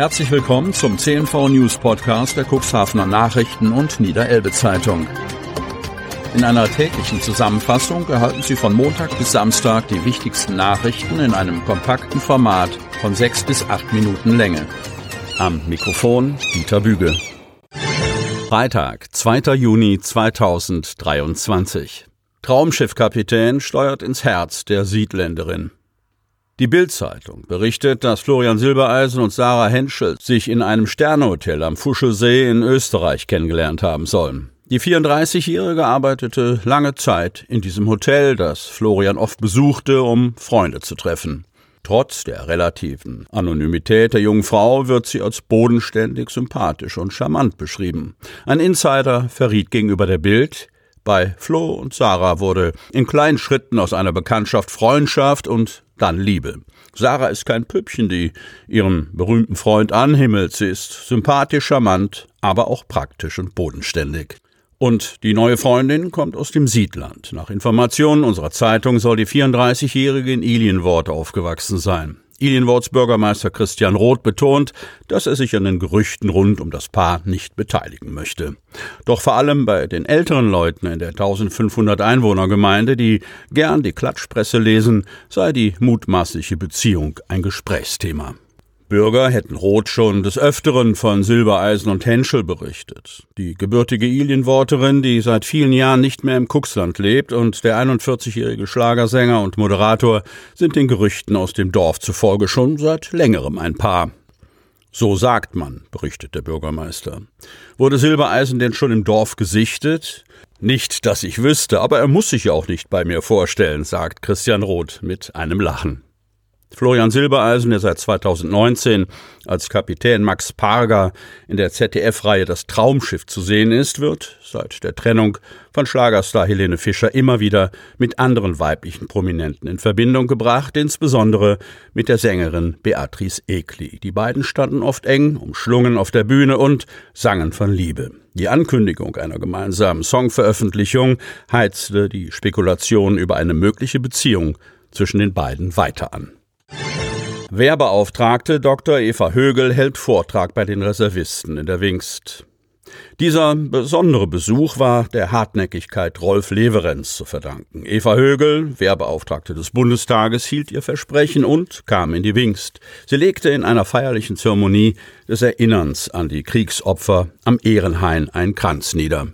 Herzlich willkommen zum CNV News Podcast der Cuxhavener Nachrichten und Niederelbe Zeitung. In einer täglichen Zusammenfassung erhalten Sie von Montag bis Samstag die wichtigsten Nachrichten in einem kompakten Format von sechs bis acht Minuten Länge. Am Mikrofon Dieter Büge. Freitag, 2. Juni 2023. Traumschiffkapitän steuert ins Herz der Siedländerin. Die Bild-Zeitung berichtet, dass Florian Silbereisen und Sarah Henschel sich in einem Sternehotel am Fuschelsee in Österreich kennengelernt haben sollen. Die 34-Jährige arbeitete lange Zeit in diesem Hotel, das Florian oft besuchte, um Freunde zu treffen. Trotz der relativen Anonymität der jungen Frau wird sie als bodenständig, sympathisch und charmant beschrieben. Ein Insider verriet gegenüber der Bild, bei Flo und Sarah wurde in kleinen Schritten aus einer Bekanntschaft Freundschaft und dann Liebe. Sarah ist kein Püppchen, die ihren berühmten Freund anhimmelt. Sie ist sympathisch, charmant, aber auch praktisch und bodenständig. Und die neue Freundin kommt aus dem Siedland. Nach Informationen unserer Zeitung soll die 34-Jährige in Ilienwort aufgewachsen sein. Ilienworts Bürgermeister Christian Roth betont, dass er sich an den Gerüchten rund um das Paar nicht beteiligen möchte. Doch vor allem bei den älteren Leuten in der 1500 Einwohnergemeinde, die gern die Klatschpresse lesen, sei die mutmaßliche Beziehung ein Gesprächsthema. Bürger hätten Roth schon des Öfteren von Silbereisen und Henschel berichtet. Die gebürtige Ilienworterin, die seit vielen Jahren nicht mehr im Kuxland lebt, und der 41-jährige Schlagersänger und Moderator sind den Gerüchten aus dem Dorf zufolge schon seit längerem ein Paar. So sagt man, berichtet der Bürgermeister. Wurde Silbereisen denn schon im Dorf gesichtet? Nicht, dass ich wüsste, aber er muss sich ja auch nicht bei mir vorstellen, sagt Christian Roth mit einem Lachen. Florian Silbereisen, der seit 2019 als Kapitän Max Parger in der ZDF-Reihe Das Traumschiff zu sehen ist, wird seit der Trennung von Schlagerstar Helene Fischer immer wieder mit anderen weiblichen Prominenten in Verbindung gebracht, insbesondere mit der Sängerin Beatrice Egli. Die beiden standen oft eng, umschlungen auf der Bühne und sangen von Liebe. Die Ankündigung einer gemeinsamen Songveröffentlichung heizte die Spekulation über eine mögliche Beziehung zwischen den beiden weiter an. Wehrbeauftragte Dr. Eva Högel hält Vortrag bei den Reservisten in der Wingst. Dieser besondere Besuch war der Hartnäckigkeit Rolf Leverenz zu verdanken. Eva Högel, Wehrbeauftragte des Bundestages, hielt ihr Versprechen und kam in die Wingst. Sie legte in einer feierlichen Zeremonie des Erinnerns an die Kriegsopfer am Ehrenhain einen Kranz nieder.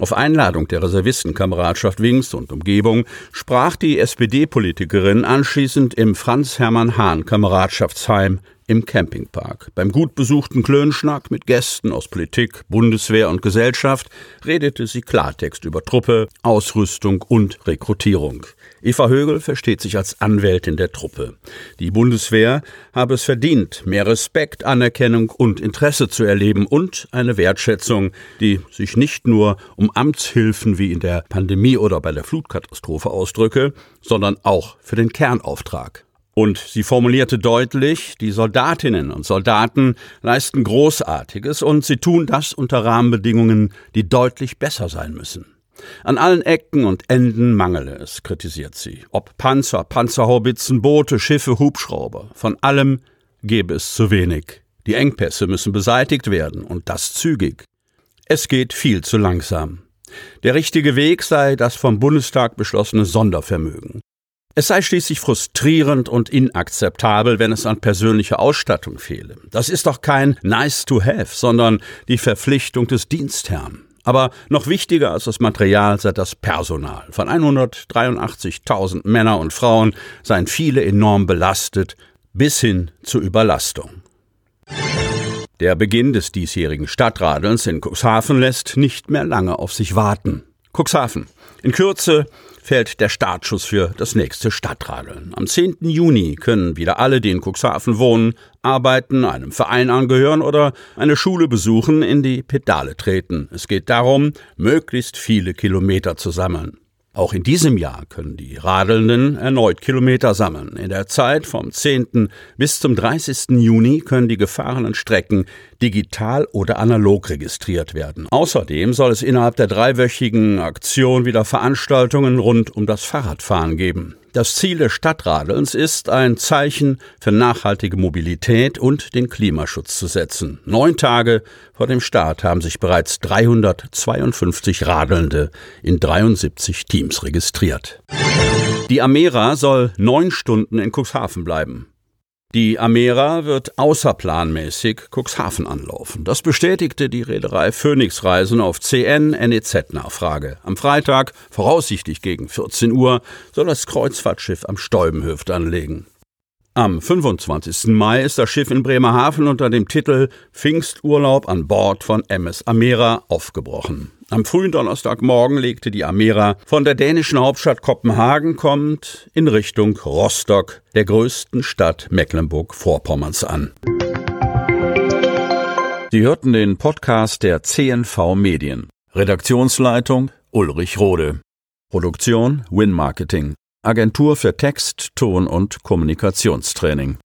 Auf Einladung der Reservistenkameradschaft Wings und Umgebung sprach die SPD-Politikerin anschließend im Franz-Hermann-Hahn-Kameradschaftsheim im Campingpark. Beim gut besuchten Klönschnack mit Gästen aus Politik, Bundeswehr und Gesellschaft redete sie Klartext über Truppe, Ausrüstung und Rekrutierung. Eva Högel versteht sich als Anwältin der Truppe. Die Bundeswehr habe es verdient, mehr Respekt, Anerkennung und Interesse zu erleben und eine Wertschätzung, die sich nicht nur um Amtshilfen wie in der Pandemie oder bei der Flutkatastrophe ausdrücke, sondern auch für den Kernauftrag. Und sie formulierte deutlich, die Soldatinnen und Soldaten leisten Großartiges und sie tun das unter Rahmenbedingungen, die deutlich besser sein müssen. An allen Ecken und Enden mangele es, kritisiert sie. Ob Panzer, Panzerhaubitzen, Boote, Schiffe, Hubschrauber. Von allem gebe es zu wenig. Die Engpässe müssen beseitigt werden und das zügig. Es geht viel zu langsam. Der richtige Weg sei das vom Bundestag beschlossene Sondervermögen. Es sei schließlich frustrierend und inakzeptabel, wenn es an persönlicher Ausstattung fehle. Das ist doch kein nice to have, sondern die Verpflichtung des Dienstherrn. Aber noch wichtiger als das Material sei das Personal. Von 183.000 Männer und Frauen seien viele enorm belastet, bis hin zur Überlastung. Der Beginn des diesjährigen Stadtradelns in Cuxhaven lässt nicht mehr lange auf sich warten. Cuxhaven. In Kürze fällt der Startschuss für das nächste Stadtradeln. Am 10. Juni können wieder alle, die in Cuxhaven wohnen, arbeiten, einem Verein angehören oder eine Schule besuchen, in die Pedale treten. Es geht darum, möglichst viele Kilometer zu sammeln. Auch in diesem Jahr können die Radelnden erneut Kilometer sammeln. In der Zeit vom 10. bis zum 30. Juni können die gefahrenen Strecken digital oder analog registriert werden. Außerdem soll es innerhalb der dreiwöchigen Aktion wieder Veranstaltungen rund um das Fahrradfahren geben. Das Ziel des Stadtradelns ist, ein Zeichen für nachhaltige Mobilität und den Klimaschutz zu setzen. Neun Tage vor dem Start haben sich bereits 352 Radelnde in 73 Teams registriert. Die Amera soll neun Stunden in Cuxhaven bleiben. Die Amera wird außerplanmäßig Cuxhaven anlaufen. Das bestätigte die Reederei Phoenix Reisen auf CN-NEZ-Nachfrage. Am Freitag, voraussichtlich gegen 14 Uhr, soll das Kreuzfahrtschiff am Stolbenhöft anlegen. Am 25. Mai ist das Schiff in Bremerhaven unter dem Titel Pfingsturlaub an Bord von MS Amera aufgebrochen. Am frühen Donnerstagmorgen legte die Amera von der dänischen Hauptstadt Kopenhagen kommend in Richtung Rostock, der größten Stadt Mecklenburg-Vorpommerns an. Sie hörten den Podcast der CNV Medien. Redaktionsleitung Ulrich Rode. Produktion Win Marketing. Agentur für Text, Ton und Kommunikationstraining